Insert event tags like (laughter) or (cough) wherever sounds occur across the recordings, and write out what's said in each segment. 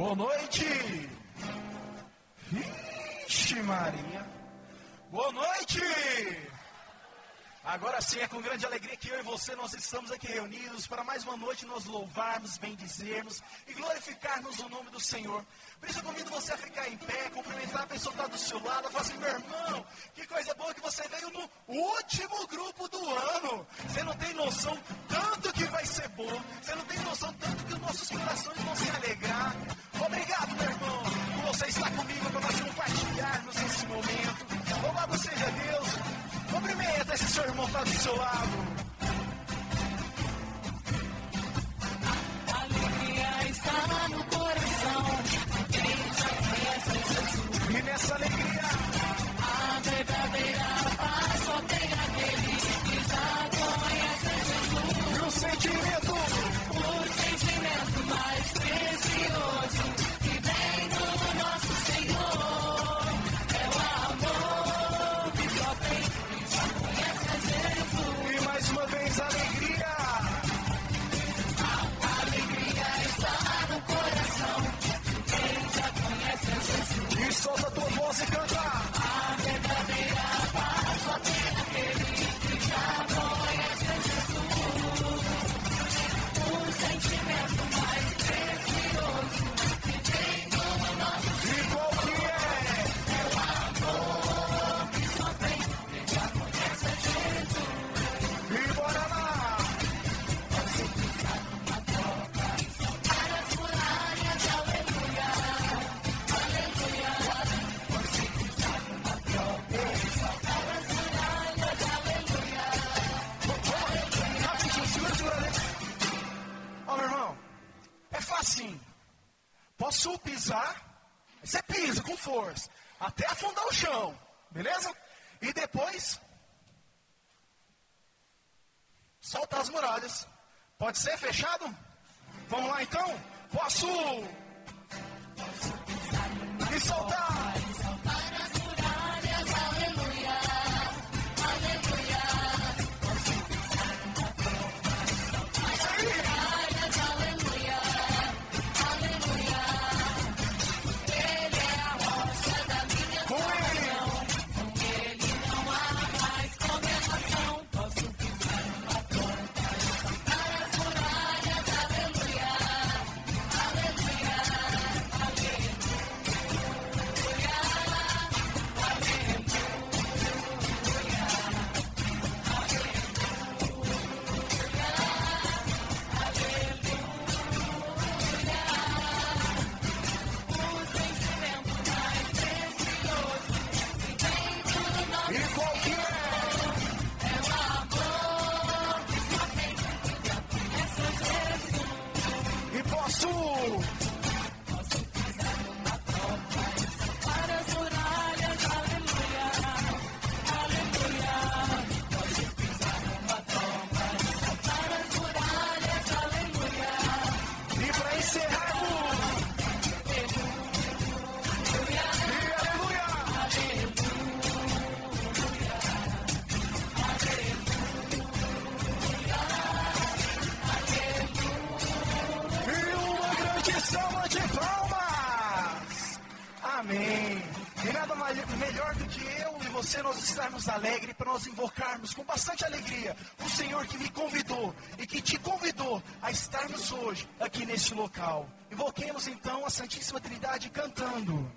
Boa noite. Vixe Maria. Boa noite. Agora sim, é com grande alegria que eu e você nós estamos aqui reunidos para mais uma noite nós louvarmos, bendizermos e glorificarmos o nome do Senhor. Por isso eu convido você a ficar em pé, cumprimentar a pessoa que está do seu lado, falar assim, meu irmão, que coisa boa que você veio no último grupo do ano. Você não tem noção tanto que vai ser bom, você não tem noção tanto que os nossos corações vão se alegrar. Obrigado, meu irmão, por você estar comigo, para nós compartilharmos esse momento. Louvado seja Deus. Cumprimenta esse seu irmão está do seu lado. Alegria está no coração. Quem já conhece Jesus. E nessa alegria, A verdadeira pisa com força, até afundar o chão, beleza? E depois, soltar as muralhas. Pode ser fechado? Vamos lá então? Posso? Nós invocarmos com bastante alegria o Senhor que me convidou e que te convidou a estarmos hoje aqui neste local. Invoquemos então a Santíssima Trindade cantando.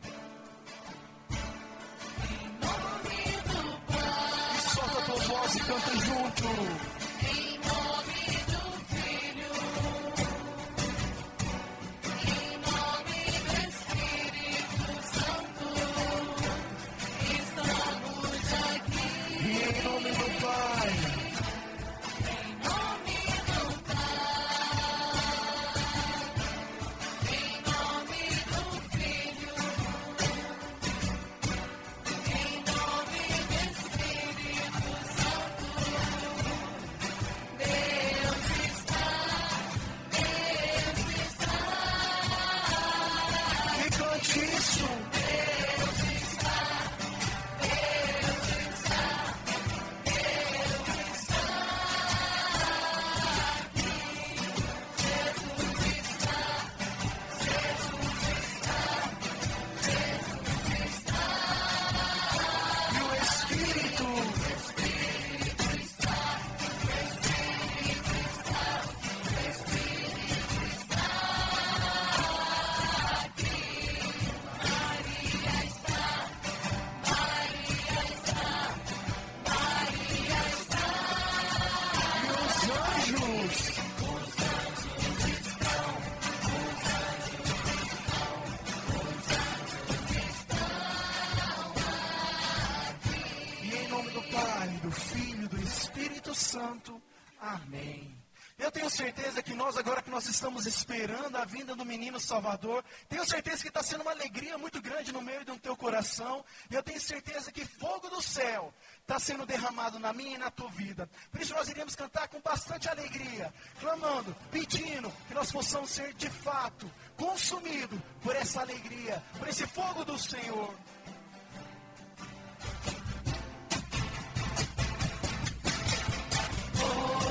Estamos esperando a vinda do menino Salvador, tenho certeza que está sendo uma alegria muito grande no meio do teu coração. E eu tenho certeza que fogo do céu está sendo derramado na minha e na tua vida. Por isso nós iremos cantar com bastante alegria, clamando, pedindo que nós possamos ser de fato consumidos por essa alegria, por esse fogo do Senhor.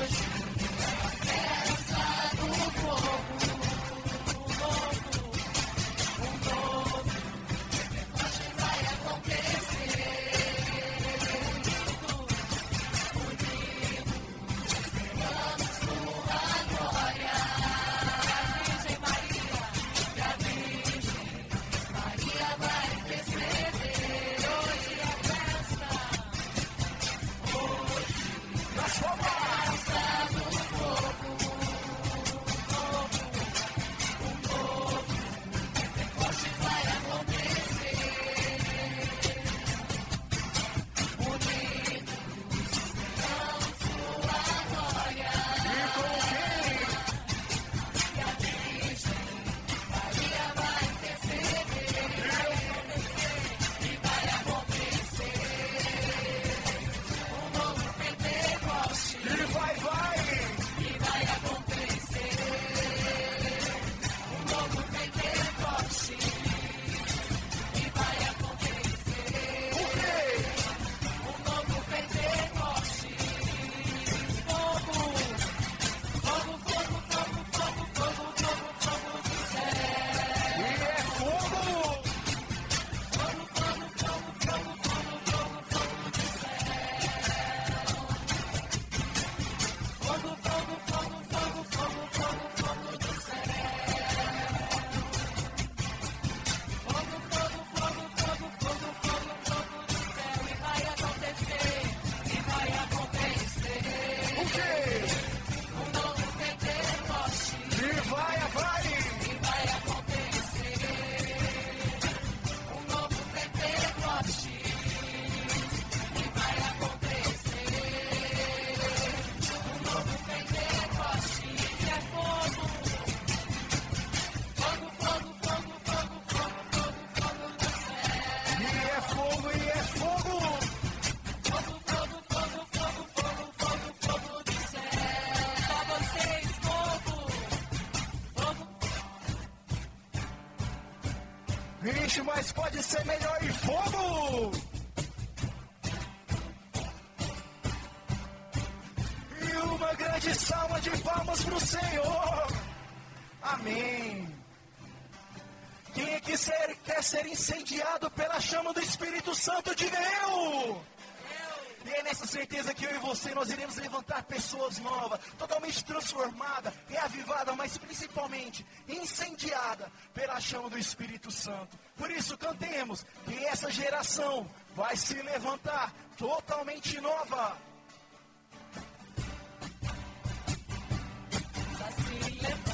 Nas levantar pessoas novas, totalmente transformadas, reavivadas, mas principalmente incendiada pela chama do Espírito Santo. Por isso cantemos que essa geração vai se levantar totalmente nova. E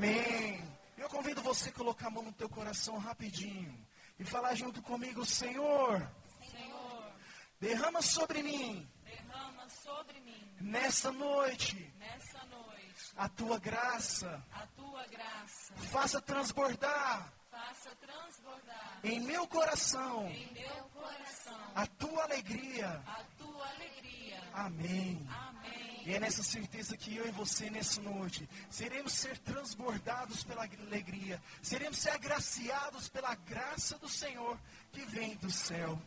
Amém. Eu convido você a colocar a mão no teu coração rapidinho e falar junto comigo, Senhor. Senhor derrama sobre mim. Derrama sobre mim. Nessa noite. Nessa noite. A tua graça. A tua graça. Faça transbordar. Faça transbordar em meu coração, em meu coração a, tua alegria, a tua alegria. Amém. Amém. E é nessa certeza que eu e você, nessa noite, seremos ser transbordados pela alegria, seremos ser agraciados pela graça do Senhor que vem do céu.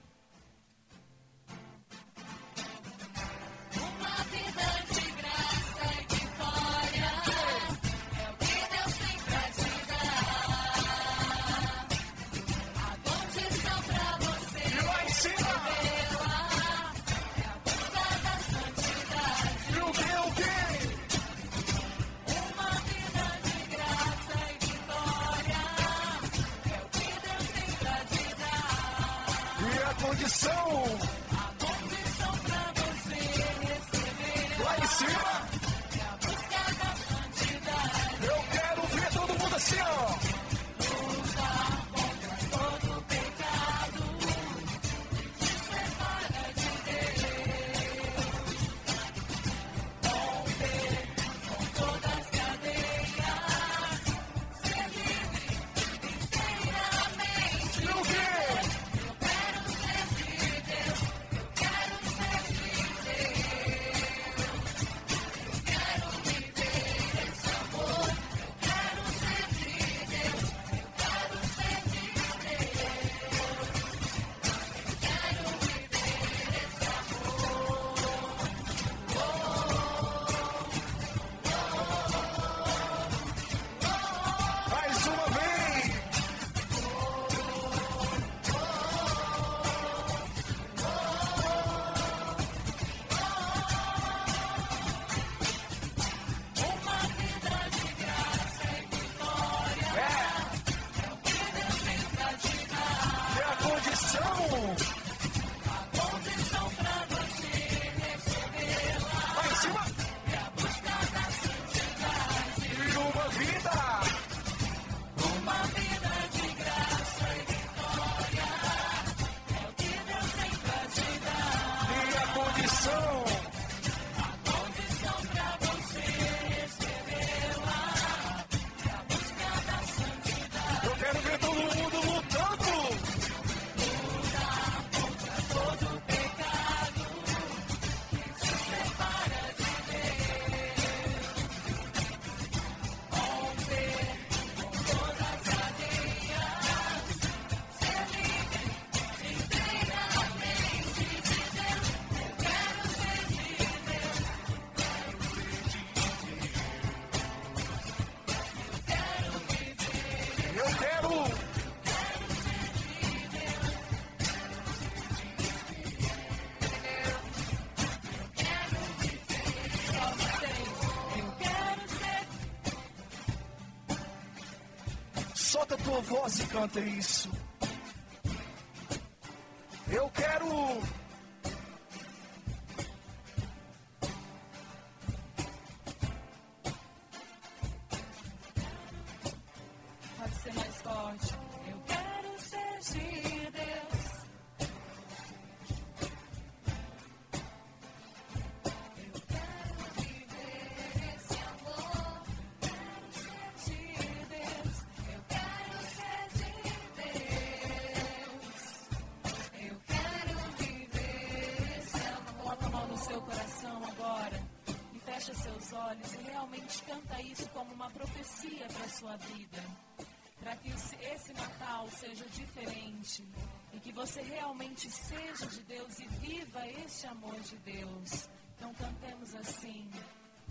sua voz e canta isso. viva este amor de Deus. Então cantemos assim,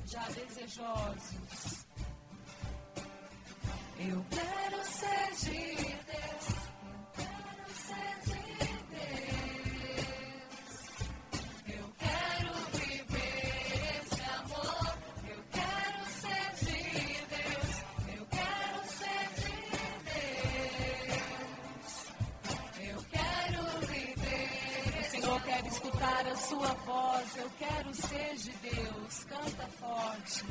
já desejosos. Eu quero ser de Deus. tua voz, eu quero ser de Deus, canta forte.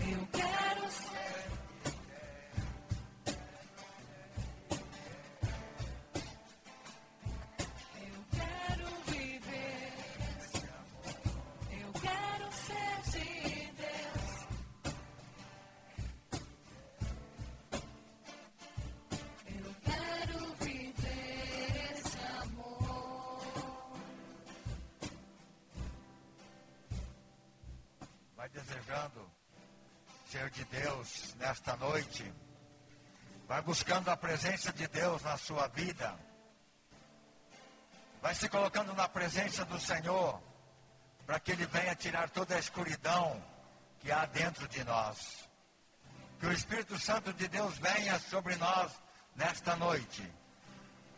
Eu quero ser. Deus nesta noite. Vai buscando a presença de Deus na sua vida. Vai se colocando na presença do Senhor, para que Ele venha tirar toda a escuridão que há dentro de nós. Que o Espírito Santo de Deus venha sobre nós nesta noite,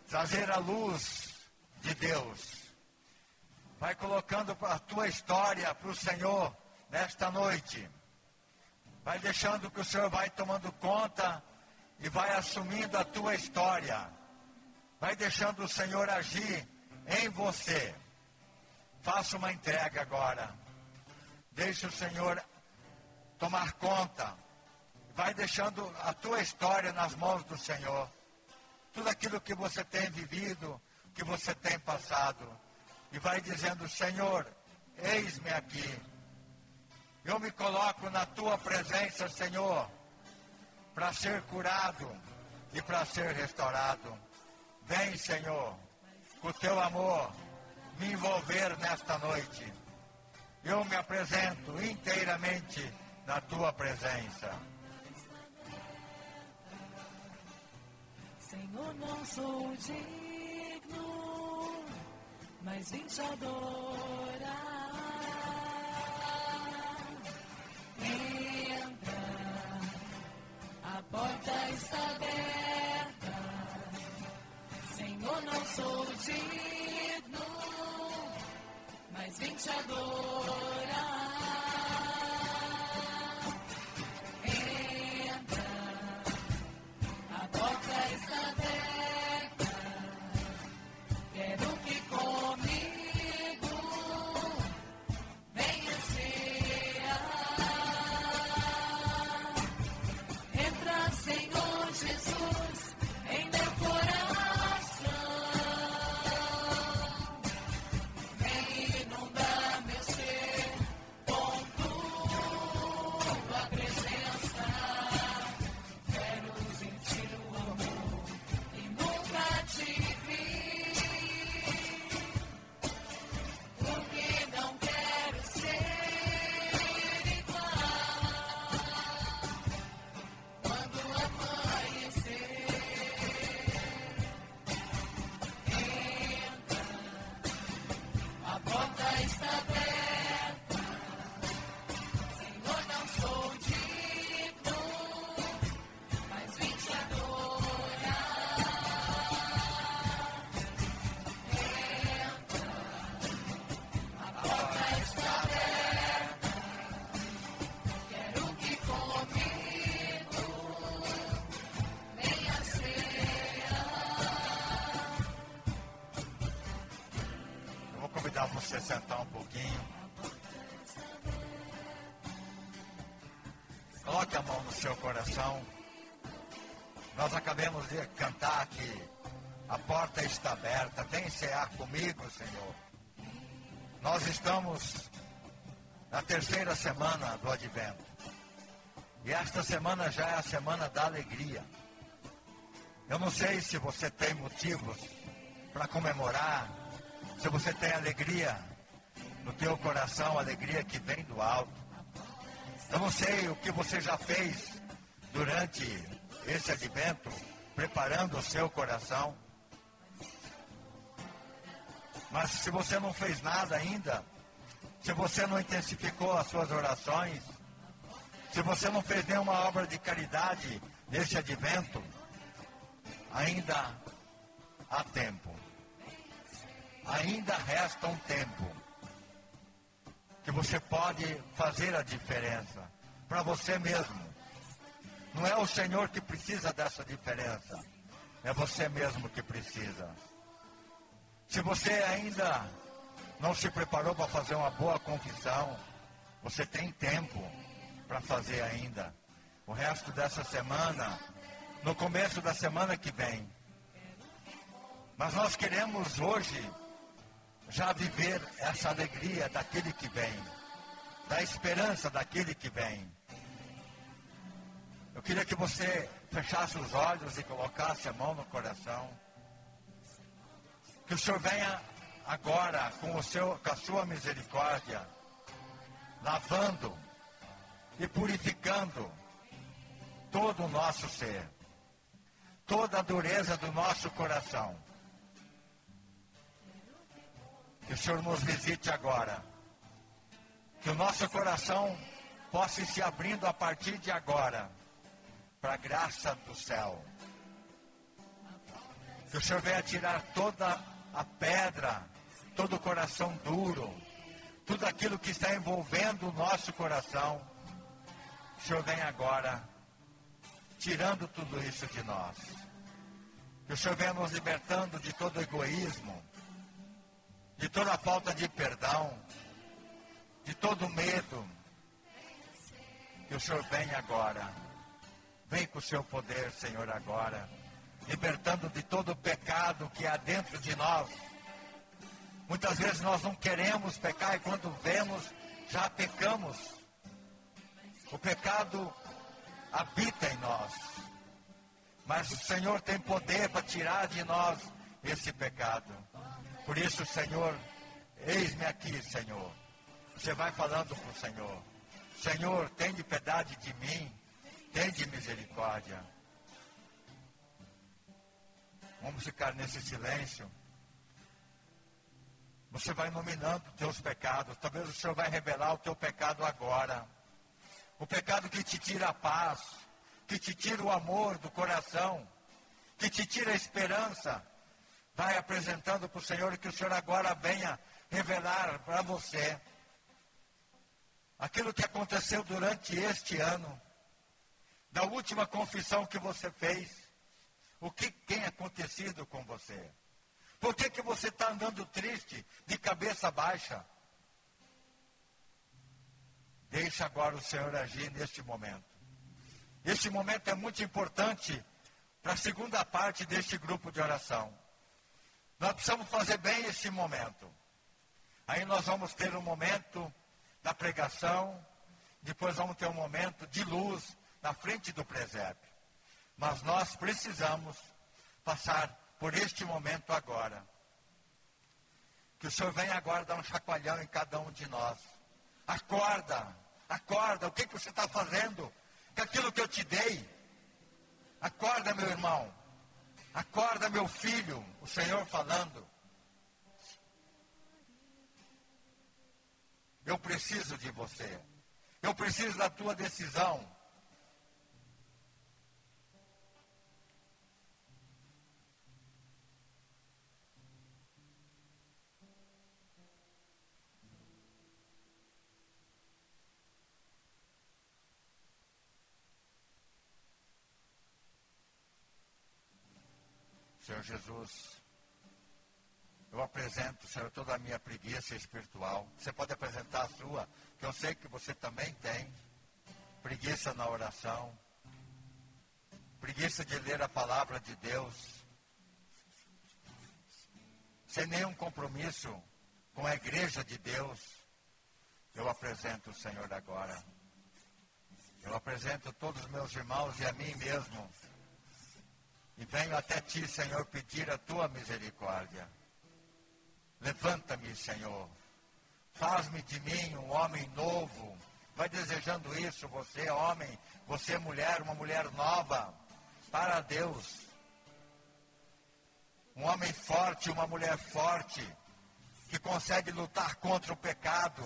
trazer a luz de Deus. Vai colocando a tua história para o Senhor nesta noite. Vai deixando que o Senhor vai tomando conta e vai assumindo a tua história. Vai deixando o Senhor agir em você. Faça uma entrega agora. Deixe o Senhor tomar conta. Vai deixando a tua história nas mãos do Senhor. Tudo aquilo que você tem vivido, que você tem passado. E vai dizendo: Senhor, eis-me aqui. Eu me coloco na tua presença, Senhor, para ser curado e para ser restaurado. Vem, Senhor, com o teu amor, me envolver nesta noite. Eu me apresento inteiramente na tua presença. Senhor, não sou digno, mas vim te adorar. Mas seu coração. Nós acabamos de cantar que a porta está aberta. Vem cear comigo, Senhor. Nós estamos na terceira semana do Advento. E esta semana já é a semana da alegria. Eu não sei se você tem motivos para comemorar, se você tem alegria no teu coração, alegria que vem do alto. Eu não sei o que você já fez durante esse advento, preparando o seu coração. Mas se você não fez nada ainda, se você não intensificou as suas orações, se você não fez nenhuma obra de caridade nesse advento, ainda há tempo. Ainda resta um tempo que você pode fazer a diferença para você mesmo. Não é o Senhor que precisa dessa diferença, é você mesmo que precisa. Se você ainda não se preparou para fazer uma boa confissão, você tem tempo para fazer ainda. O resto dessa semana, no começo da semana que vem. Mas nós queremos hoje já viver essa alegria daquele que vem, da esperança daquele que vem. Eu queria que você fechasse os olhos e colocasse a mão no coração. Que o Senhor venha agora com, o seu, com a sua misericórdia, lavando e purificando todo o nosso ser, toda a dureza do nosso coração. Que o Senhor nos visite agora. Que o nosso coração possa ir se abrindo a partir de agora para a graça do céu. Que o Senhor venha tirar toda a pedra, todo o coração duro, tudo aquilo que está envolvendo o nosso coração. O Senhor vem agora tirando tudo isso de nós. Que o Senhor venha nos libertando de todo egoísmo, de toda falta de perdão, de todo medo. Que o Senhor venha agora. Vem com o seu poder, Senhor, agora. Libertando de todo o pecado que há dentro de nós. Muitas vezes nós não queremos pecar e quando vemos, já pecamos. O pecado habita em nós. Mas o Senhor tem poder para tirar de nós esse pecado. Por isso, Senhor, eis-me aqui, Senhor. Você vai falando para o Senhor. Senhor, tem de piedade de mim, tem de misericórdia. Vamos ficar nesse silêncio. Você vai nominando teus pecados. Talvez o Senhor vai revelar o teu pecado agora. O pecado que te tira a paz, que te tira o amor do coração, que te tira a esperança. Vai apresentando para o Senhor e que o Senhor agora venha revelar para você aquilo que aconteceu durante este ano, da última confissão que você fez, o que tem acontecido com você. Por que, que você está andando triste, de cabeça baixa? Deixa agora o Senhor agir neste momento. Este momento é muito importante para a segunda parte deste grupo de oração. Nós precisamos fazer bem este momento. Aí nós vamos ter um momento da pregação, depois vamos ter um momento de luz na frente do presépio. Mas nós precisamos passar por este momento agora. Que o Senhor venha agora dar um chacoalhão em cada um de nós. Acorda, acorda, o que, que você está fazendo? Que aquilo que eu te dei. Acorda, meu irmão. Acorda, meu filho, o Senhor falando. Eu preciso de você. Eu preciso da tua decisão. Senhor Jesus, eu apresento, Senhor, toda a minha preguiça espiritual. Você pode apresentar a sua, que eu sei que você também tem. Preguiça na oração, preguiça de ler a palavra de Deus, sem nenhum compromisso com a igreja de Deus. Eu apresento o Senhor agora. Eu apresento todos os meus irmãos e a mim mesmo e venho até ti, Senhor, pedir a tua misericórdia. Levanta-me, Senhor. Faz-me de mim um homem novo. Vai desejando isso, você, homem, você, mulher, uma mulher nova, para Deus. Um homem forte, uma mulher forte, que consegue lutar contra o pecado,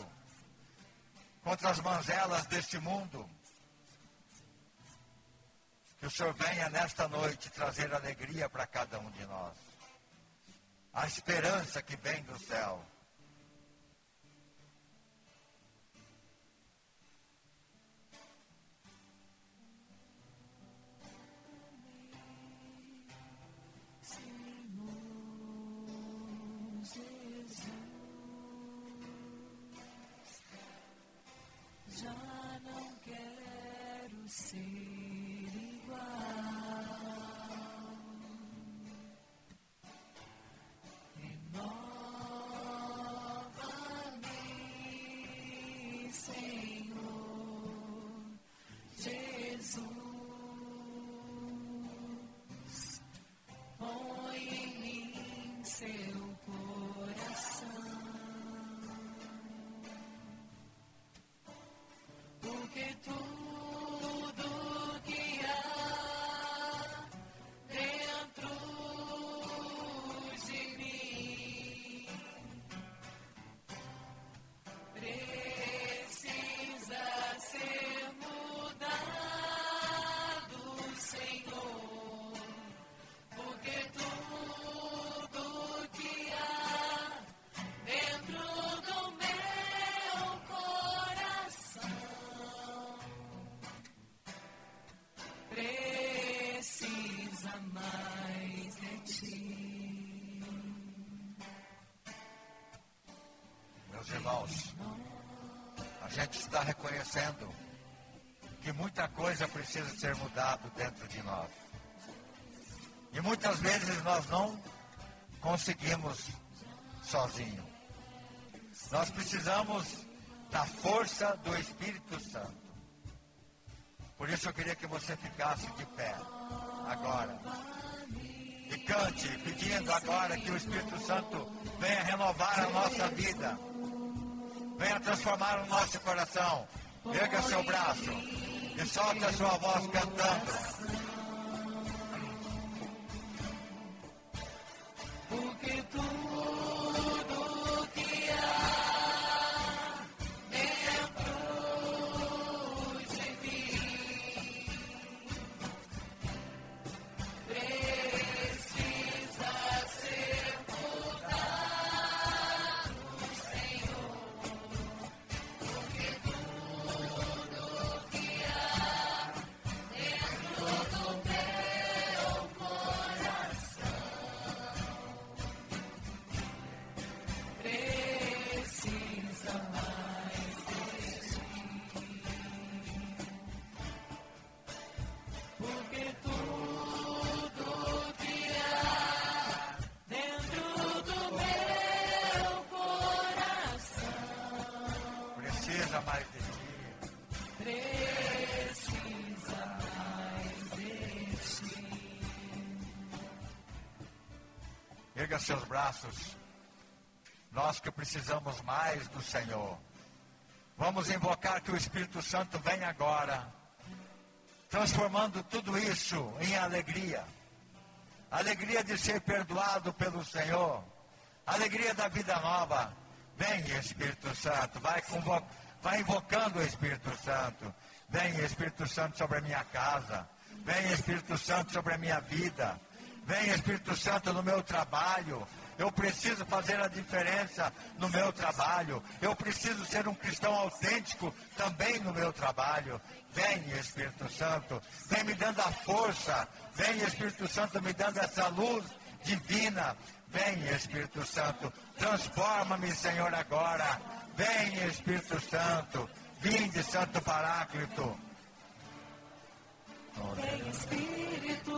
contra as manzelas deste mundo que o Senhor venha nesta noite trazer alegria para cada um de nós. A esperança que vem do céu. Já não quero ser. Irmãos, a gente está reconhecendo que muita coisa precisa ser mudada dentro de nós. E muitas vezes nós não conseguimos sozinho. Nós precisamos da força do Espírito Santo. Por isso eu queria que você ficasse de pé agora. E cante, pedindo agora que o Espírito Santo venha renovar a nossa vida. Venha transformar o nosso coração. Erga seu braço e solte a sua voz cantando. Braços. Nós que precisamos mais do Senhor. Vamos invocar que o Espírito Santo venha agora, transformando tudo isso em alegria. Alegria de ser perdoado pelo Senhor. Alegria da vida nova. Vem, Espírito Santo. Vai, convo- vai invocando o Espírito Santo. Vem, Espírito Santo, sobre a minha casa. Vem, Espírito Santo, sobre a minha vida. Vem, Espírito Santo, no meu trabalho. Eu preciso fazer a diferença no meu trabalho. Eu preciso ser um cristão autêntico também no meu trabalho. Vem, Espírito Santo, vem me dando a força. Vem, Espírito Santo, me dando essa luz divina. Vem, Espírito Santo, transforma-me, Senhor, agora. Vem, Espírito Santo, vinde, Santo Paráclito. Vem Espírito,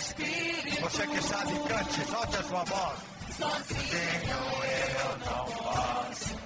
Espírito, Você que sabe, cante, solte a sua voz. sozinho eu não posso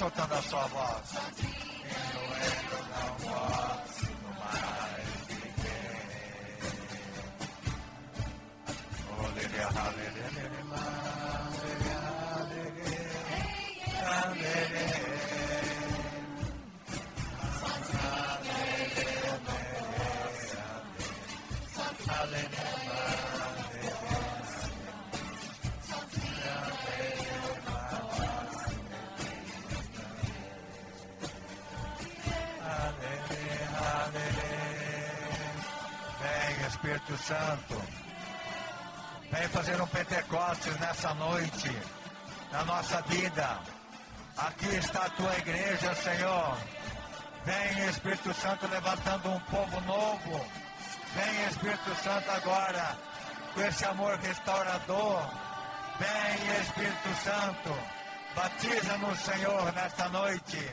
soltando a sua voz. Vida. Aqui está a tua igreja, Senhor. Vem, Espírito Santo, levantando um povo novo. Vem, Espírito Santo, agora, com esse amor restaurador. Vem, Espírito Santo, batiza-nos, Senhor, nesta noite.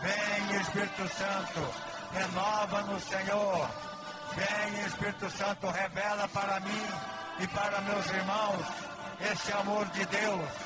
Vem, Espírito Santo, renova-nos, Senhor. Vem, Espírito Santo, revela para mim e para meus irmãos esse amor de Deus.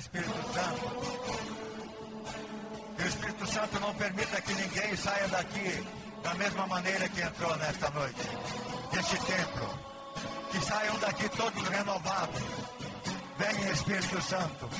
Espírito Santo. Que o Espírito Santo não permita que ninguém saia daqui da mesma maneira que entrou nesta noite, deste templo. Que saiam daqui todos renovados. Vem Espírito Santo.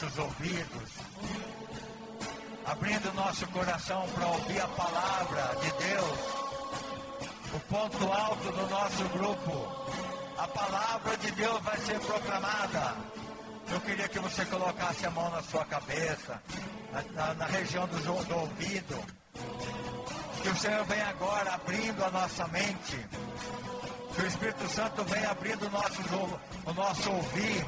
Nossos ouvidos, abrindo nosso coração para ouvir a palavra de Deus, o ponto alto do nosso grupo. A palavra de Deus vai ser proclamada. Eu queria que você colocasse a mão na sua cabeça, na, na- região do, do ouvido. Que o Senhor vem agora abrindo a nossa mente. Que o Espírito Santo venha abrindo o nosso, o nosso ouvir.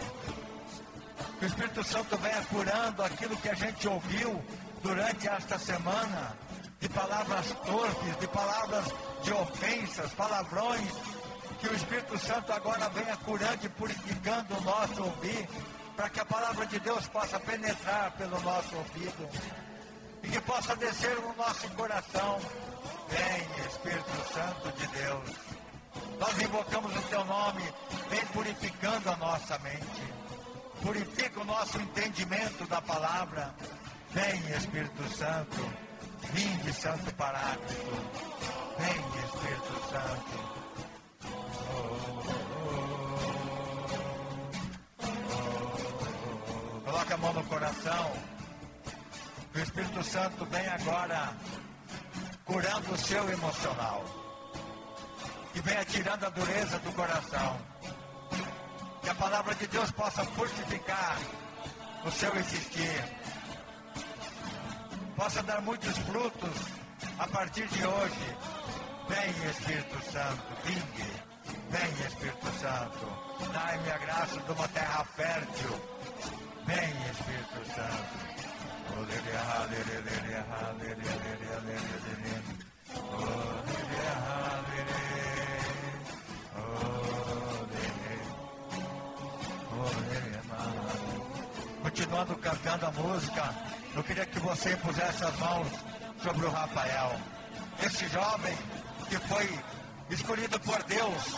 O Espírito Santo venha curando aquilo que a gente ouviu durante esta semana. De palavras torpes, de palavras de ofensas, palavrões. Que o Espírito Santo agora venha curando e purificando o nosso ouvir. Para que a palavra de Deus possa penetrar pelo nosso ouvido. E que possa descer no nosso coração. Vem, Espírito Santo de Deus. Nós invocamos o teu nome, vem purificando a nossa mente. Purifica o nosso entendimento da palavra. Vem, Espírito Santo, vinde, Santo Paráclito. Vem, Espírito Santo. Coloque a mão no coração. O Espírito Santo vem agora curando o seu emocional. Que venha tirando a dureza do coração. Que a palavra de Deus possa fortificar o seu existir. Possa dar muitos frutos a partir de hoje. Vem, Espírito Santo, vingue. Vem, Espírito Santo. Dai-me a graça de uma terra fértil. Vem, Espírito Santo. Continuando cantando a música, eu queria que você pusesse as mãos sobre o Rafael. Esse jovem que foi escolhido por Deus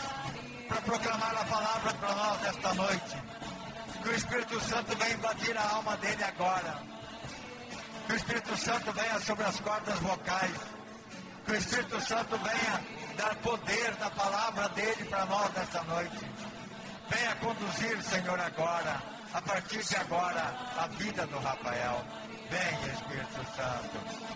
para proclamar a palavra para nós esta noite. Que o Espírito Santo venha invadir a alma dele agora. Que o Espírito Santo venha sobre as cordas vocais. Que o Espírito Santo venha dar poder da palavra dele para nós nesta noite. Venha conduzir, Senhor, agora, a partir de agora, a vida do Rafael. Vem, Espírito Santo.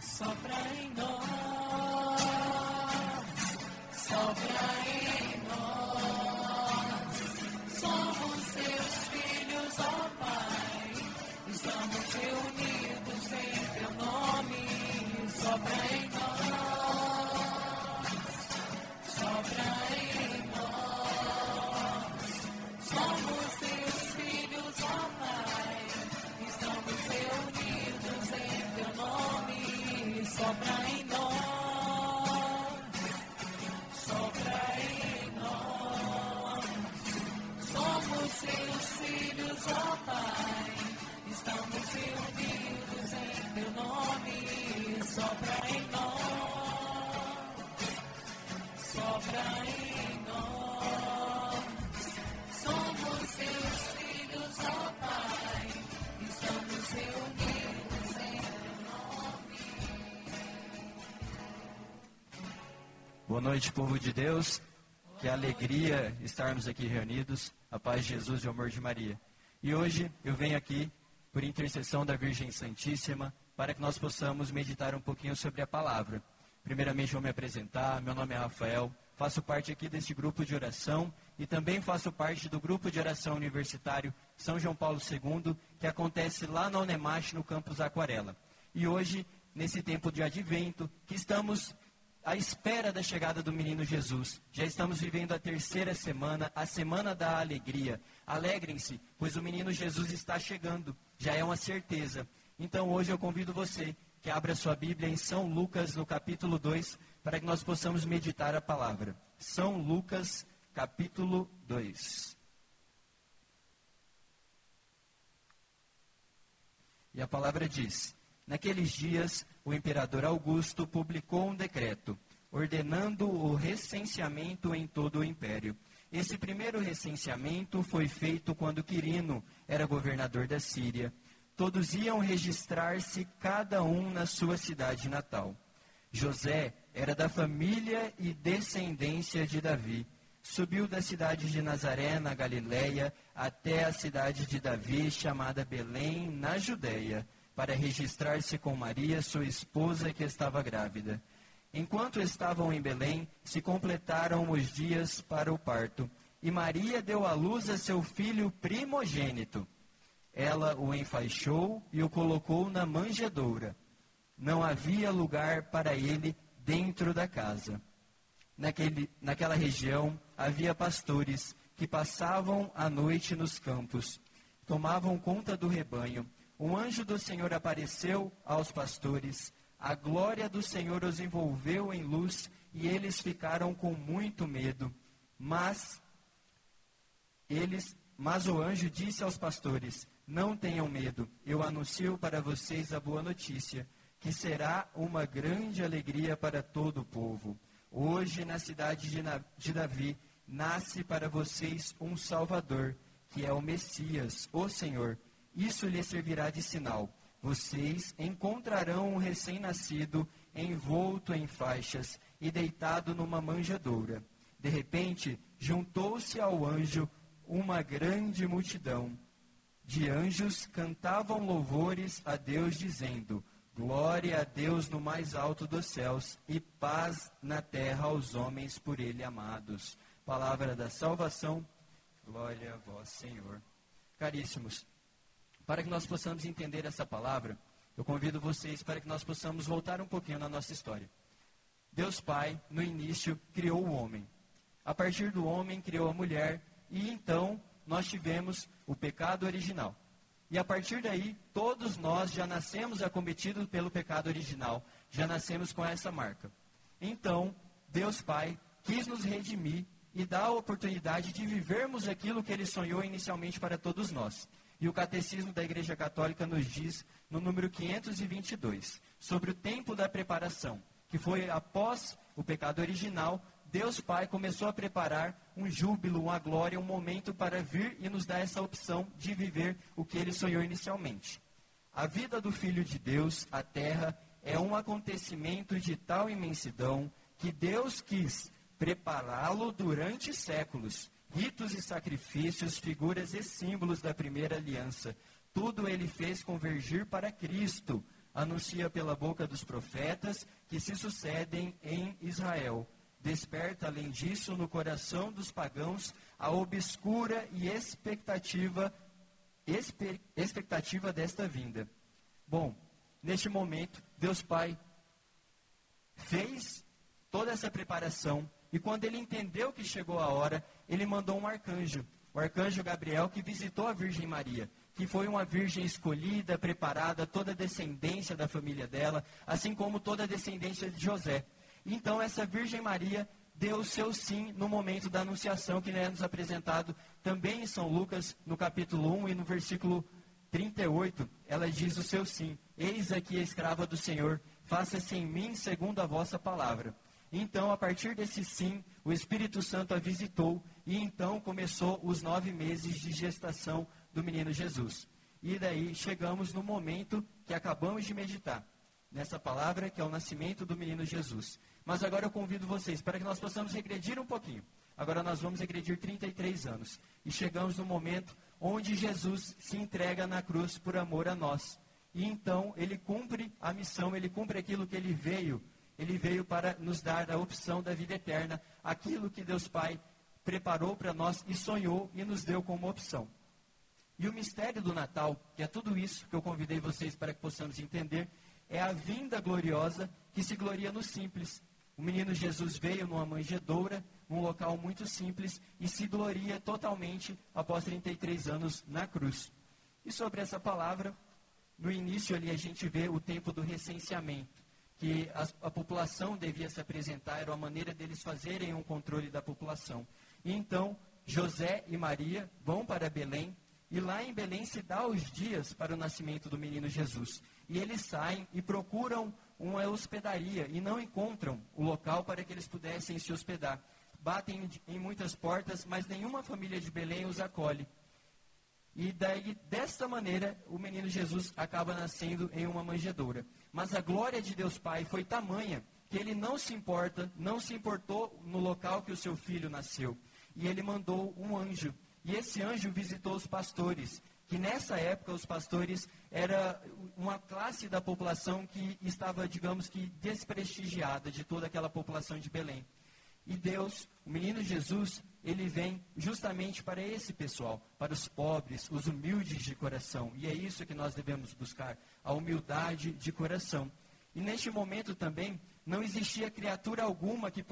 Sopra em nós, sopra em reunidos em teu nome. Sopra em nós, sopra em nós. Somos seus filhos, ó Pai. Estamos reunidos em teu nome. Sopra em nós, sopra em nós. Somos seus filhos, ó Pai. Estamos reunidos em teu nome. Sopra em nós, sopra em nós. Somos seus filhos, ó Pai. Estamos reunidos em teu Boa noite, povo de Deus. Que alegria estarmos aqui reunidos. A paz de Jesus e o amor de Maria. E hoje eu venho aqui, por intercessão da Virgem Santíssima, para que nós possamos meditar um pouquinho sobre a palavra. Primeiramente, vou me apresentar. Meu nome é Rafael. Faço parte aqui deste grupo de oração e também faço parte do grupo de oração universitário São João Paulo II, que acontece lá na Unemache, no campus Aquarela. E hoje, nesse tempo de advento, que estamos à espera da chegada do menino Jesus. Já estamos vivendo a terceira semana, a semana da alegria. Alegrem-se, pois o menino Jesus está chegando. Já é uma certeza. Então hoje eu convido você que abra sua Bíblia em São Lucas, no capítulo 2, para que nós possamos meditar a palavra. São Lucas, capítulo 2. E a palavra diz: Naqueles dias, o imperador Augusto publicou um decreto ordenando o recenseamento em todo o império. Esse primeiro recenseamento foi feito quando Quirino era governador da Síria. Todos iam registrar-se, cada um na sua cidade natal. José era da família e descendência de Davi. Subiu da cidade de Nazaré, na Galiléia, até a cidade de Davi, chamada Belém, na Judéia, para registrar-se com Maria, sua esposa, que estava grávida. Enquanto estavam em Belém, se completaram os dias para o parto, e Maria deu à luz a seu filho primogênito. Ela o enfaixou e o colocou na manjedoura. Não havia lugar para ele dentro da casa. Naquele, naquela região havia pastores que passavam a noite nos campos, tomavam conta do rebanho. Um anjo do Senhor apareceu aos pastores. A glória do Senhor os envolveu em luz e eles ficaram com muito medo. Mas eles, mas o anjo disse aos pastores: Não tenham medo, eu anuncio para vocês a boa notícia, que será uma grande alegria para todo o povo. Hoje, na cidade de, Davi, nasce para vocês um Salvador, que é o Messias, o Senhor. Isso lhe servirá de sinal. Vocês encontrarão um recém-nascido envolto em faixas e deitado numa manjedoura. De repente, juntou-se ao anjo uma grande multidão de anjos cantavam louvores a Deus, dizendo: Glória a Deus no mais alto dos céus e paz na terra aos homens por ele amados. Palavra da salvação, glória a vós, Senhor. Caríssimos, para que nós possamos entender essa palavra, eu convido vocês para que nós possamos voltar um pouquinho na nossa história. Deus Pai, no início, criou o homem. A partir do homem, criou a mulher, e então nós tivemos o pecado original. E a partir daí, todos nós já nascemos acometidos pelo pecado original, já nascemos com essa marca. Então, Deus Pai quis nos redimir e dar a oportunidade de vivermos aquilo que ele sonhou inicialmente para todos nós. E o Catecismo da Igreja Católica nos diz, no número 522, sobre o tempo da preparação, que foi após o pecado original, Deus Pai começou a preparar um júbilo, uma glória, um momento para vir e nos dar essa opção de viver o que ele sonhou inicialmente. A vida do Filho de Deus, a terra, é um acontecimento de tal imensidão que Deus quis prepará-lo durante séculos. Ritos e sacrifícios, figuras e símbolos da primeira aliança. Tudo ele fez convergir para Cristo, anuncia pela boca dos profetas que se sucedem em Israel desperta, além disso, no coração dos pagãos a obscura e expectativa, expectativa desta vinda. Bom, neste momento, Deus Pai fez toda essa preparação e quando ele entendeu que chegou a hora, ele mandou um arcanjo, o arcanjo Gabriel, que visitou a Virgem Maria, que foi uma virgem escolhida, preparada, toda a descendência da família dela, assim como toda a descendência de José. Então, essa Virgem Maria deu o seu sim no momento da anunciação, que é nos apresentado também em São Lucas, no capítulo 1 e no versículo 38. Ela diz o seu sim: Eis aqui a escrava do Senhor, faça-se em mim segundo a vossa palavra. Então, a partir desse sim, o Espírito Santo a visitou e então começou os nove meses de gestação do menino Jesus. E daí chegamos no momento que acabamos de meditar, nessa palavra que é o nascimento do menino Jesus. Mas agora eu convido vocês para que nós possamos regredir um pouquinho. Agora nós vamos regredir 33 anos. E chegamos no momento onde Jesus se entrega na cruz por amor a nós. E então ele cumpre a missão, ele cumpre aquilo que ele veio. Ele veio para nos dar a opção da vida eterna, aquilo que Deus Pai preparou para nós e sonhou e nos deu como opção. E o mistério do Natal, que é tudo isso que eu convidei vocês para que possamos entender, é a vinda gloriosa que se gloria no simples, o menino Jesus veio numa manjedoura, num local muito simples, e se gloria totalmente após 33 anos na cruz. E sobre essa palavra, no início ali a gente vê o tempo do recenseamento, que a, a população devia se apresentar, era a maneira deles fazerem um controle da população. E então, José e Maria vão para Belém, e lá em Belém se dá os dias para o nascimento do menino Jesus. E eles saem e procuram uma hospedaria e não encontram o local para que eles pudessem se hospedar. Batem em muitas portas, mas nenhuma família de Belém os acolhe. E daí, desta maneira, o menino Jesus acaba nascendo em uma manjedoura. Mas a glória de Deus Pai foi tamanha que ele não se importa, não se importou no local que o seu filho nasceu. E ele mandou um anjo. E esse anjo visitou os pastores que nessa época os pastores era uma classe da população que estava, digamos que, desprestigiada de toda aquela população de Belém. E Deus, o menino Jesus, ele vem justamente para esse pessoal, para os pobres, os humildes de coração. E é isso que nós devemos buscar, a humildade de coração. E neste momento também, não existia criatura alguma que,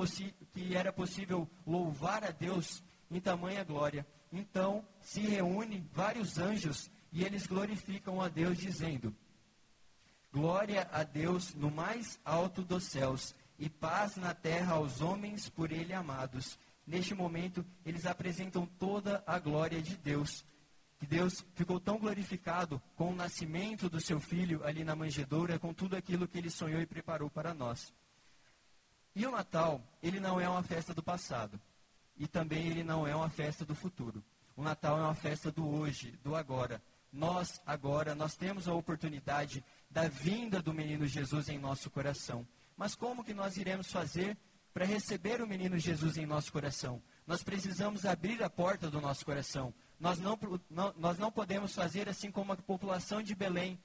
que era possível louvar a Deus em tamanha glória. Então se reúne vários anjos e eles glorificam a Deus, dizendo: Glória a Deus no mais alto dos céus e paz na terra aos homens por ele amados. Neste momento, eles apresentam toda a glória de Deus, que Deus ficou tão glorificado com o nascimento do seu filho ali na manjedoura, com tudo aquilo que ele sonhou e preparou para nós. E o Natal, ele não é uma festa do passado. E também ele não é uma festa do futuro. O Natal é uma festa do hoje, do agora. Nós, agora, nós temos a oportunidade da vinda do menino Jesus em nosso coração. Mas como que nós iremos fazer para receber o menino Jesus em nosso coração? Nós precisamos abrir a porta do nosso coração. Nós não, não, nós não podemos fazer assim como a população de Belém,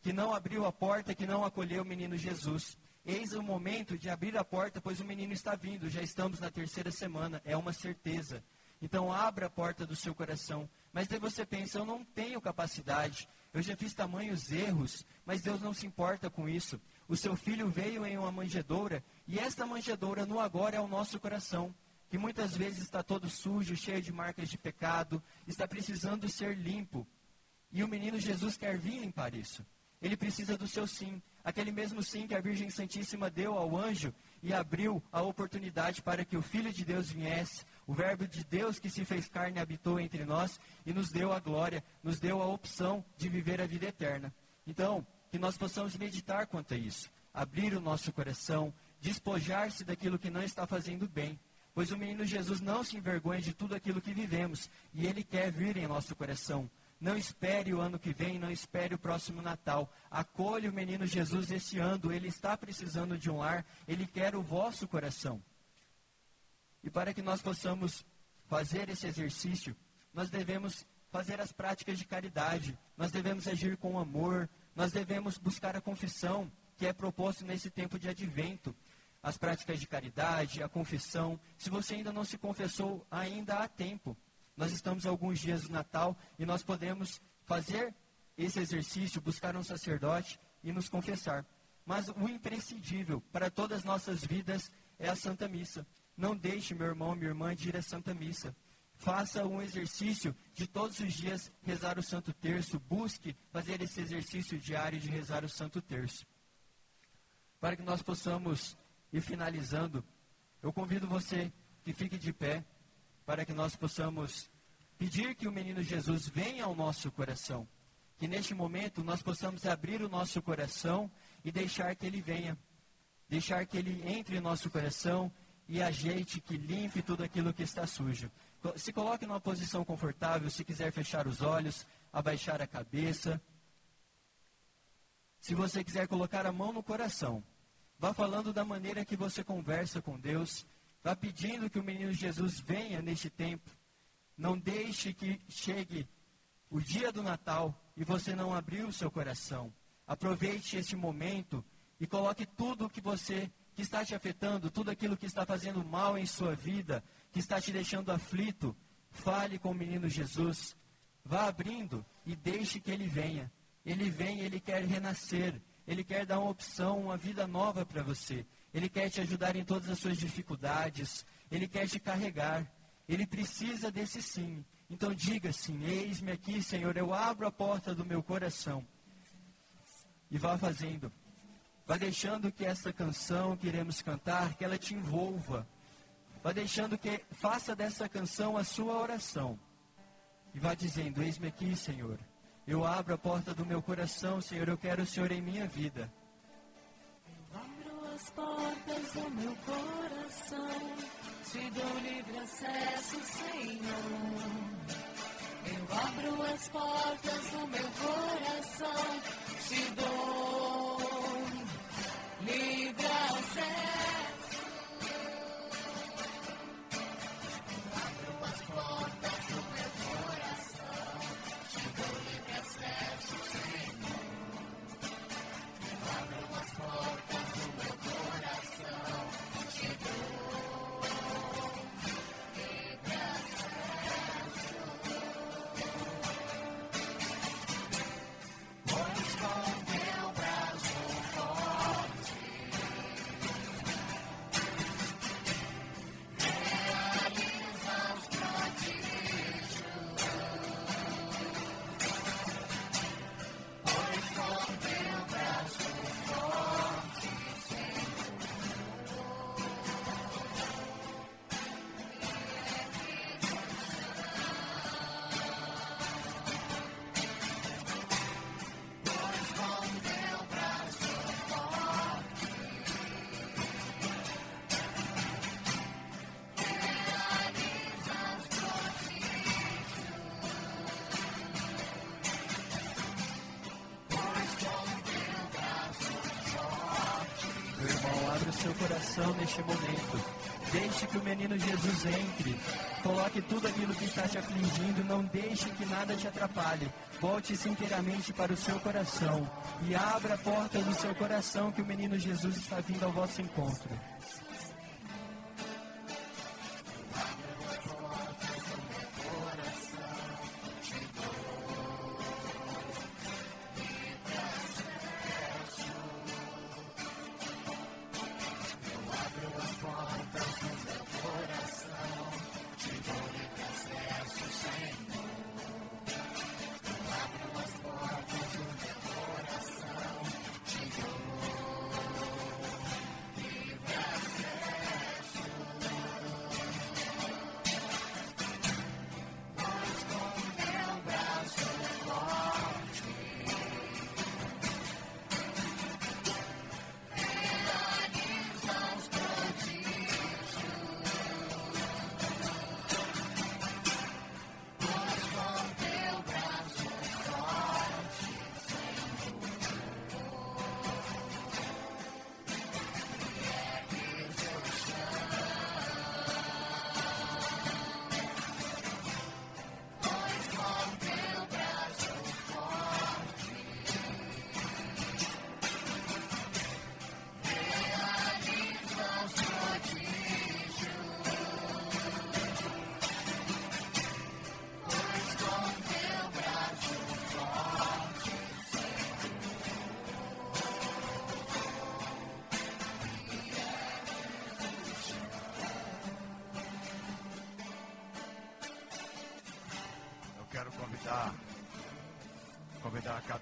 que não abriu a porta, que não acolheu o menino Jesus. Eis o momento de abrir a porta, pois o menino está vindo. Já estamos na terceira semana, é uma certeza. Então, abra a porta do seu coração. Mas daí você pensa, eu não tenho capacidade, eu já fiz tamanhos erros, mas Deus não se importa com isso. O seu filho veio em uma manjedoura, e esta manjedoura no agora é o nosso coração, que muitas vezes está todo sujo, cheio de marcas de pecado, está precisando ser limpo. E o menino Jesus quer vir limpar isso. Ele precisa do seu sim. Aquele mesmo sim que a Virgem Santíssima deu ao anjo e abriu a oportunidade para que o Filho de Deus viesse, o Verbo de Deus que se fez carne habitou entre nós e nos deu a glória, nos deu a opção de viver a vida eterna. Então, que nós possamos meditar quanto a isso, abrir o nosso coração, despojar-se daquilo que não está fazendo bem, pois o menino Jesus não se envergonha de tudo aquilo que vivemos e ele quer vir em nosso coração. Não espere o ano que vem, não espere o próximo Natal. Acolha o menino Jesus esse ano, ele está precisando de um lar, ele quer o vosso coração. E para que nós possamos fazer esse exercício, nós devemos fazer as práticas de caridade, nós devemos agir com amor, nós devemos buscar a confissão, que é proposto nesse tempo de advento. As práticas de caridade, a confissão. Se você ainda não se confessou, ainda há tempo. Nós estamos alguns dias do Natal e nós podemos fazer esse exercício, buscar um sacerdote e nos confessar. Mas o imprescindível para todas as nossas vidas é a Santa Missa. Não deixe, meu irmão, minha irmã, de ir à Santa Missa. Faça um exercício de todos os dias rezar o Santo Terço. Busque fazer esse exercício diário de rezar o Santo Terço. Para que nós possamos ir finalizando, eu convido você que fique de pé para que nós possamos pedir que o menino Jesus venha ao nosso coração. Que neste momento nós possamos abrir o nosso coração e deixar que ele venha. Deixar que ele entre em nosso coração e ajeite, que limpe tudo aquilo que está sujo. Se coloque numa posição confortável, se quiser fechar os olhos, abaixar a cabeça. Se você quiser colocar a mão no coração, vá falando da maneira que você conversa com Deus, Vá pedindo que o menino Jesus venha neste tempo. Não deixe que chegue o dia do Natal e você não abriu o seu coração. Aproveite este momento e coloque tudo o que você que está te afetando, tudo aquilo que está fazendo mal em sua vida, que está te deixando aflito, fale com o menino Jesus. Vá abrindo e deixe que ele venha. Ele vem, ele quer renascer, ele quer dar uma opção, uma vida nova para você. Ele quer te ajudar em todas as suas dificuldades. Ele quer te carregar. Ele precisa desse sim. Então diga sim: Eis-me aqui, Senhor. Eu abro a porta do meu coração. E vá fazendo. Vá deixando que essa canção que iremos cantar, que ela te envolva. Vá deixando que faça dessa canção a sua oração. E vá dizendo: Eis-me aqui, Senhor. Eu abro a porta do meu coração, Senhor. Eu quero o Senhor em minha vida as portas do meu coração, te dou livre acesso, Senhor. Eu abro as portas do meu coração, te dou livre acesso. Neste momento. Deixe que o menino Jesus entre. Coloque tudo aquilo que está te afligindo. Não deixe que nada te atrapalhe. Volte-se inteiramente para o seu coração. E abra a porta do seu coração que o menino Jesus está vindo ao vosso encontro.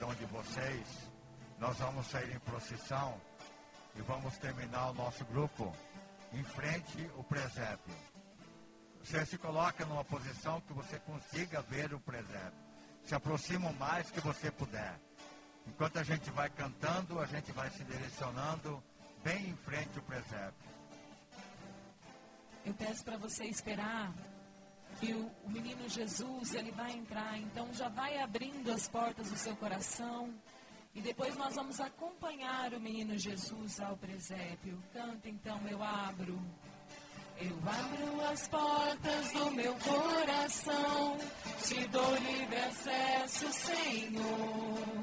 Cada um de vocês. Nós vamos sair em procissão e vamos terminar o nosso grupo em frente ao presépio. Você se coloca numa posição que você consiga ver o presépio. Se aproxima o mais que você puder. Enquanto a gente vai cantando, a gente vai se direcionando bem em frente ao presépio. Eu peço para você esperar o, o menino Jesus ele vai entrar. Então já vai abrindo as portas do seu coração. E depois nós vamos acompanhar o menino Jesus ao presépio. Canta então, eu abro. Eu abro as portas do meu coração, te dou livre acesso, Senhor.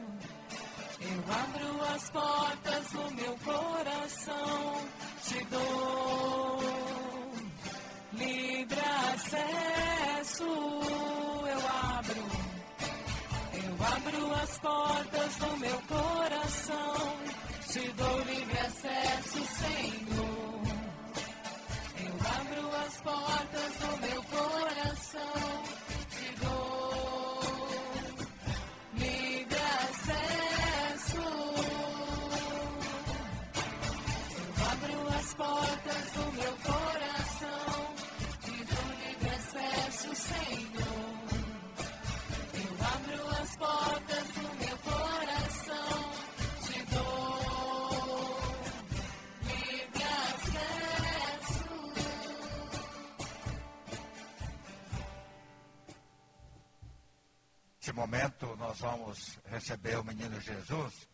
Eu abro as portas do meu coração, te dou livre acesso. Eu abro, eu abro as portas do meu coração, te dou livre acesso, Senhor. Eu abro as portas do meu coração, momento nós vamos receber o menino Jesus.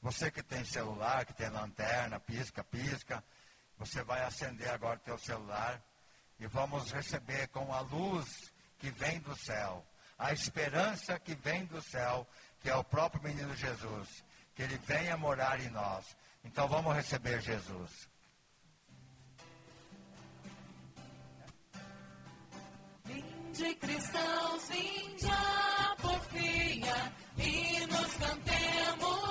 Você que tem celular, que tem lanterna, pisca, pisca, você vai acender agora teu celular e vamos receber com a luz que vem do céu, a esperança que vem do céu, que é o próprio menino Jesus, que ele venha morar em nós. Então vamos receber Jesus. Vinde cristãos, vinde a porfia e nos cantemos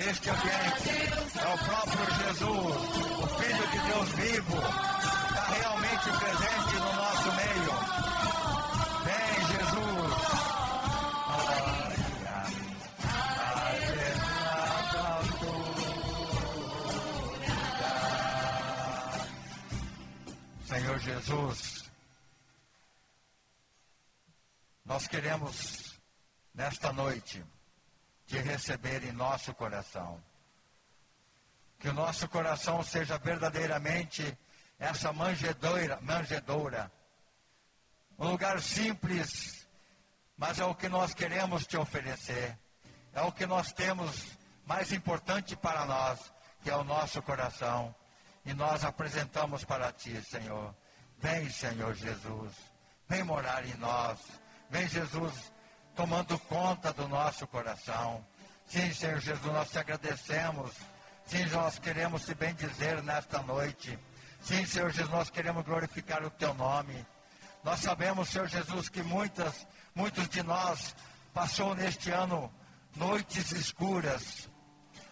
este ambiente. É o próprio Jesus, o Filho de Deus vivo, está realmente presente no nosso meio. Vem, Jesus. Senhor Jesus, nós queremos, nesta noite, te receber em nosso coração. Que o nosso coração seja verdadeiramente essa manjedoura, manjedoura. Um lugar simples, mas é o que nós queremos te oferecer. É o que nós temos mais importante para nós, que é o nosso coração. E nós apresentamos para ti, Senhor. Vem, Senhor Jesus. Vem morar em nós. Vem, Jesus, tomando conta do nosso coração. Sim, Senhor Jesus, nós te agradecemos. Sim, nós queremos te bendizer nesta noite. Sim, Senhor Jesus, nós queremos glorificar o teu nome. Nós sabemos, Senhor Jesus, que muitas, muitos de nós passou neste ano noites escuras.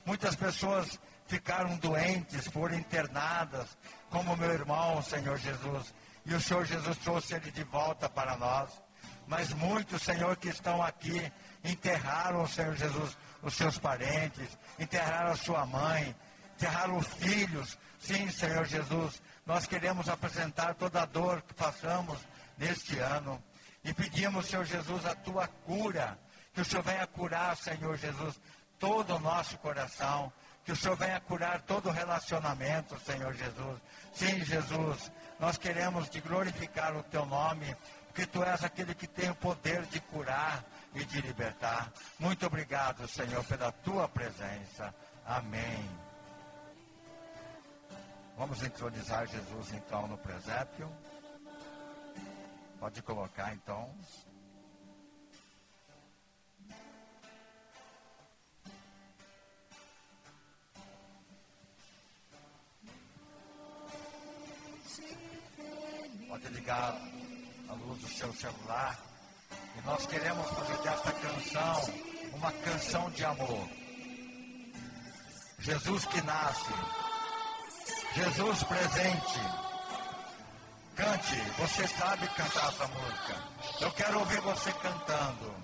Muitas pessoas ficaram doentes, foram internadas, como meu irmão, Senhor Jesus. E o Senhor Jesus trouxe ele de volta para nós. Mas muitos, Senhor, que estão aqui, enterraram, Senhor Jesus, os seus parentes, enterraram a sua mãe, enterraram os filhos. Sim, Senhor Jesus, nós queremos apresentar toda a dor que passamos neste ano. E pedimos, Senhor Jesus, a tua cura. Que o Senhor venha curar, Senhor Jesus, todo o nosso coração. Que o Senhor venha curar todo o relacionamento, Senhor Jesus. Sim, Jesus, nós queremos te glorificar o teu nome, porque tu és aquele que tem o poder de curar e de libertar. Muito obrigado, Senhor, pela tua presença. Amém. Vamos entronizar Jesus então no presépio. Pode colocar então. Pode ligar a luz do seu celular. E nós queremos fazer desta canção uma canção de amor. Jesus que nasce. Jesus presente. Cante, você sabe cantar essa música. Eu quero ouvir você cantando.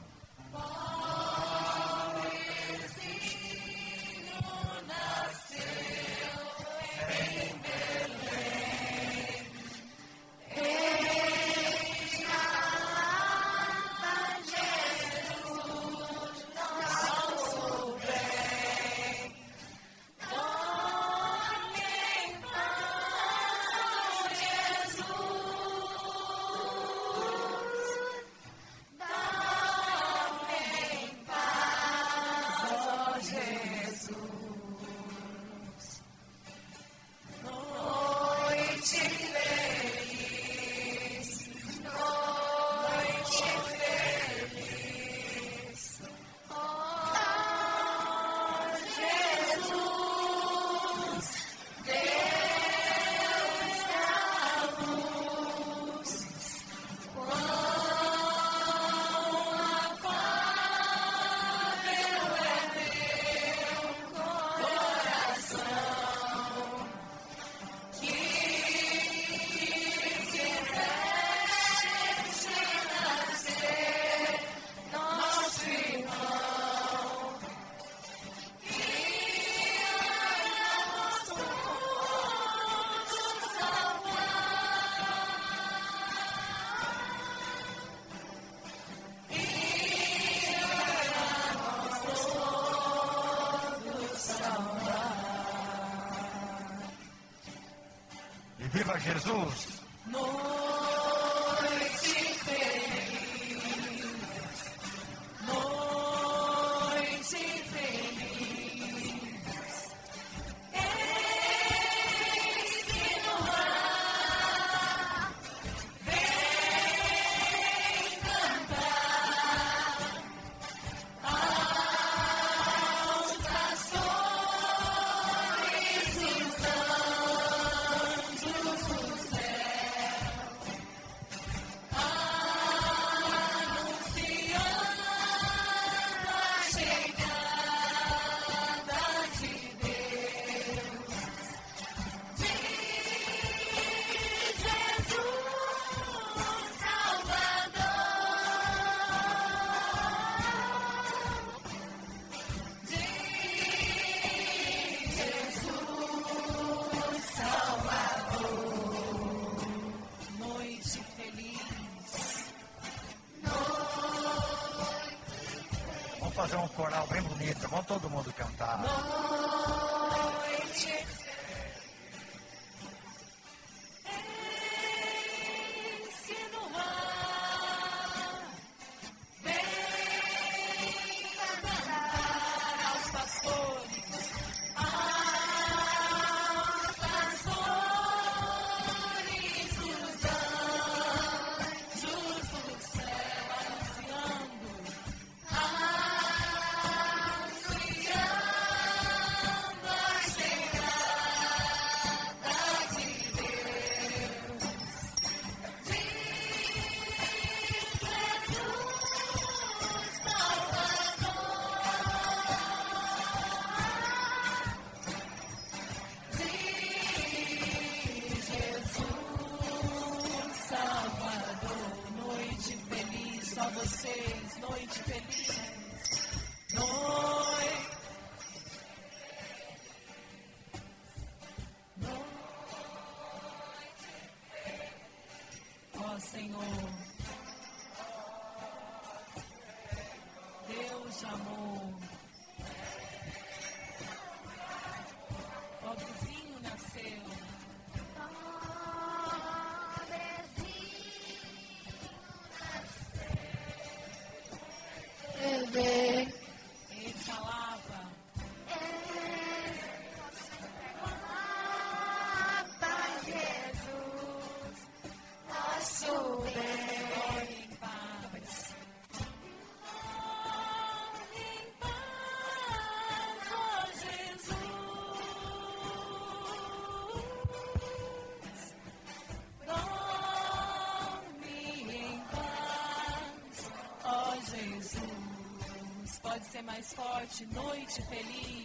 ser mais forte, noite feliz.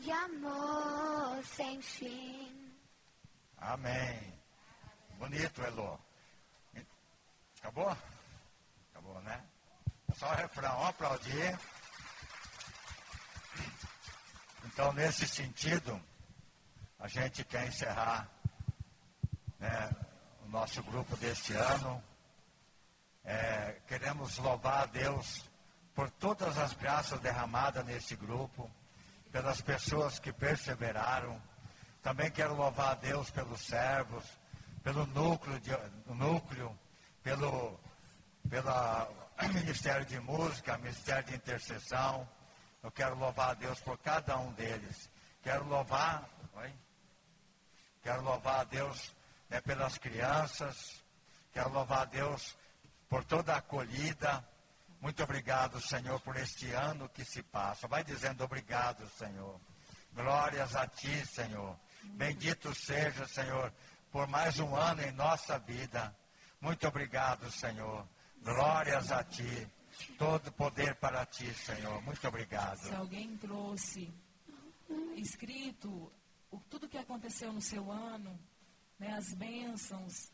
De amor sem fim. Amém. Bonito, Elô. Acabou? Acabou, né? É só o refrão, vamos aplaudir. Então, nesse sentido, a gente quer encerrar né, o nosso grupo deste ano. É, queremos louvar a Deus por todas as graças derramadas neste grupo pelas pessoas que perseveraram. Também quero louvar a Deus pelos servos, pelo núcleo, de, núcleo pelo pela (coughs) Ministério de Música, Ministério de Intercessão. Eu quero louvar a Deus por cada um deles. Quero louvar, quero louvar a Deus né, pelas crianças. Quero louvar a Deus por toda a acolhida. Muito obrigado, Senhor, por este ano que se passa. Vai dizendo obrigado, Senhor. Glórias a Ti, Senhor. Bendito seja, Senhor, por mais um ano em nossa vida. Muito obrigado, Senhor. Glórias a Ti. Todo poder para Ti, Senhor. Muito obrigado. Se alguém trouxe escrito o, tudo que aconteceu no seu ano, né, as bênçãos,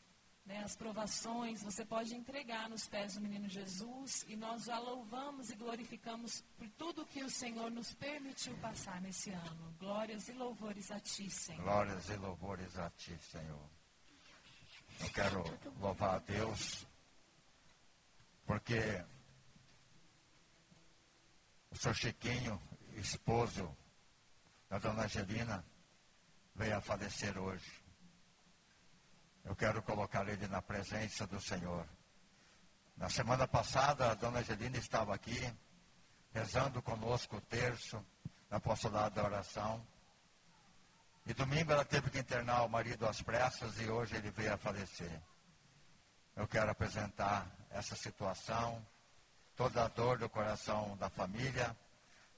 né, as provações, você pode entregar nos pés do menino Jesus e nós já louvamos e glorificamos por tudo que o Senhor nos permitiu passar nesse ano. Glórias e louvores a Ti, Senhor. Glórias e louvores a Ti, Senhor. Eu quero louvar a Deus porque o seu Chiquinho, esposo da dona Angelina, veio a falecer hoje. Eu quero colocar ele na presença do Senhor. Na semana passada, a dona Angelina estava aqui, rezando conosco o terço, na apostolado da oração. E domingo ela teve que internar o marido às pressas e hoje ele veio a falecer. Eu quero apresentar essa situação, toda a dor do coração da família,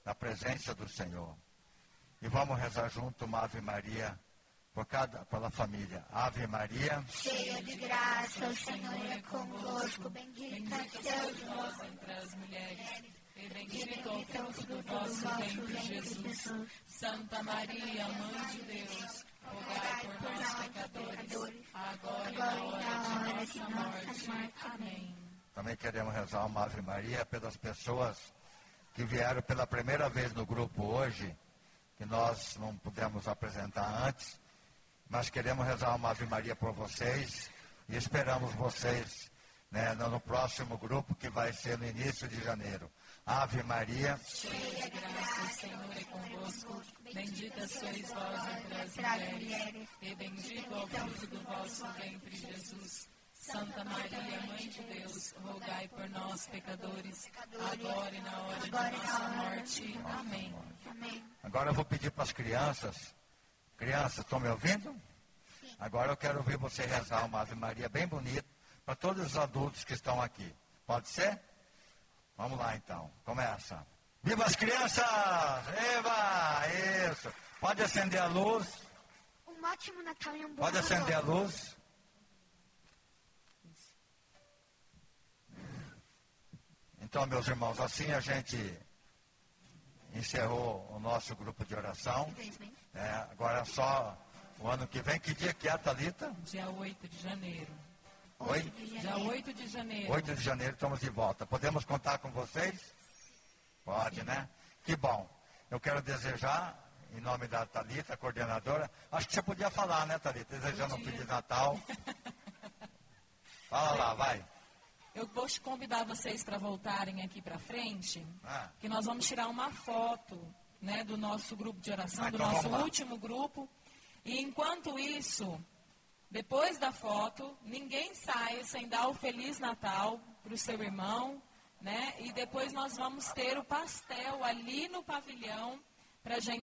na presença do Senhor. E vamos rezar junto uma Ave Maria por cada, pela família. Ave Maria, Cheia de graça, o Senhor é convosco. Bendita sois vós entre as mulheres, e bendito é o fruto do vosso ventre, Jesus. Santa Maria, Mãe de Deus, rogai por nós, pecadores, agora e na hora de nossa morte. Amém. também queremos rezar uma Ave Maria pelas pessoas que vieram pela primeira vez no grupo hoje, que nós não pudemos apresentar antes, mas queremos rezar uma Ave Maria por vocês e esperamos vocês né, no próximo grupo que vai ser no início de janeiro. Ave Maria, Cheia de graça, o Senhor é convosco. Bendita sois vós entre as mulheres, e bendito é o fruto do vosso ventre, Jesus. Santa Maria, Mãe de Deus, rogai por nós, pecadores, agora e na hora de nossa morte. Amém. Amém. agora eu vou pedir para as crianças. Crianças, estão me ouvindo? Agora eu quero ouvir você rezar uma Ave Maria bem bonita para todos os adultos que estão aqui. Pode ser? Vamos lá então. Começa. Viva as crianças! Eva! Isso! Pode acender a luz. Um ótimo Natal e um bom Pode acender a luz. Então, meus irmãos, assim a gente encerrou o nosso grupo de oração. Infelizmente. É, agora só o ano que vem. Que dia que é, Thalita? Dia 8 de janeiro. Oi? Dia 8 de janeiro. 8 de janeiro estamos de volta. Podemos contar com vocês? Pode, né? Que bom. Eu quero desejar, em nome da Thalita, coordenadora, acho que você podia falar, né, Thalita? Desejando um. Feliz Natal. (laughs) Fala lá, vai. Eu vou te convidar vocês para voltarem aqui para frente, Ah. que nós vamos tirar uma foto né, do nosso grupo de oração, do nosso último grupo. E enquanto isso, depois da foto, ninguém saia sem dar o Feliz Natal para o seu irmão, né? E depois nós vamos ter o pastel ali no pavilhão para gente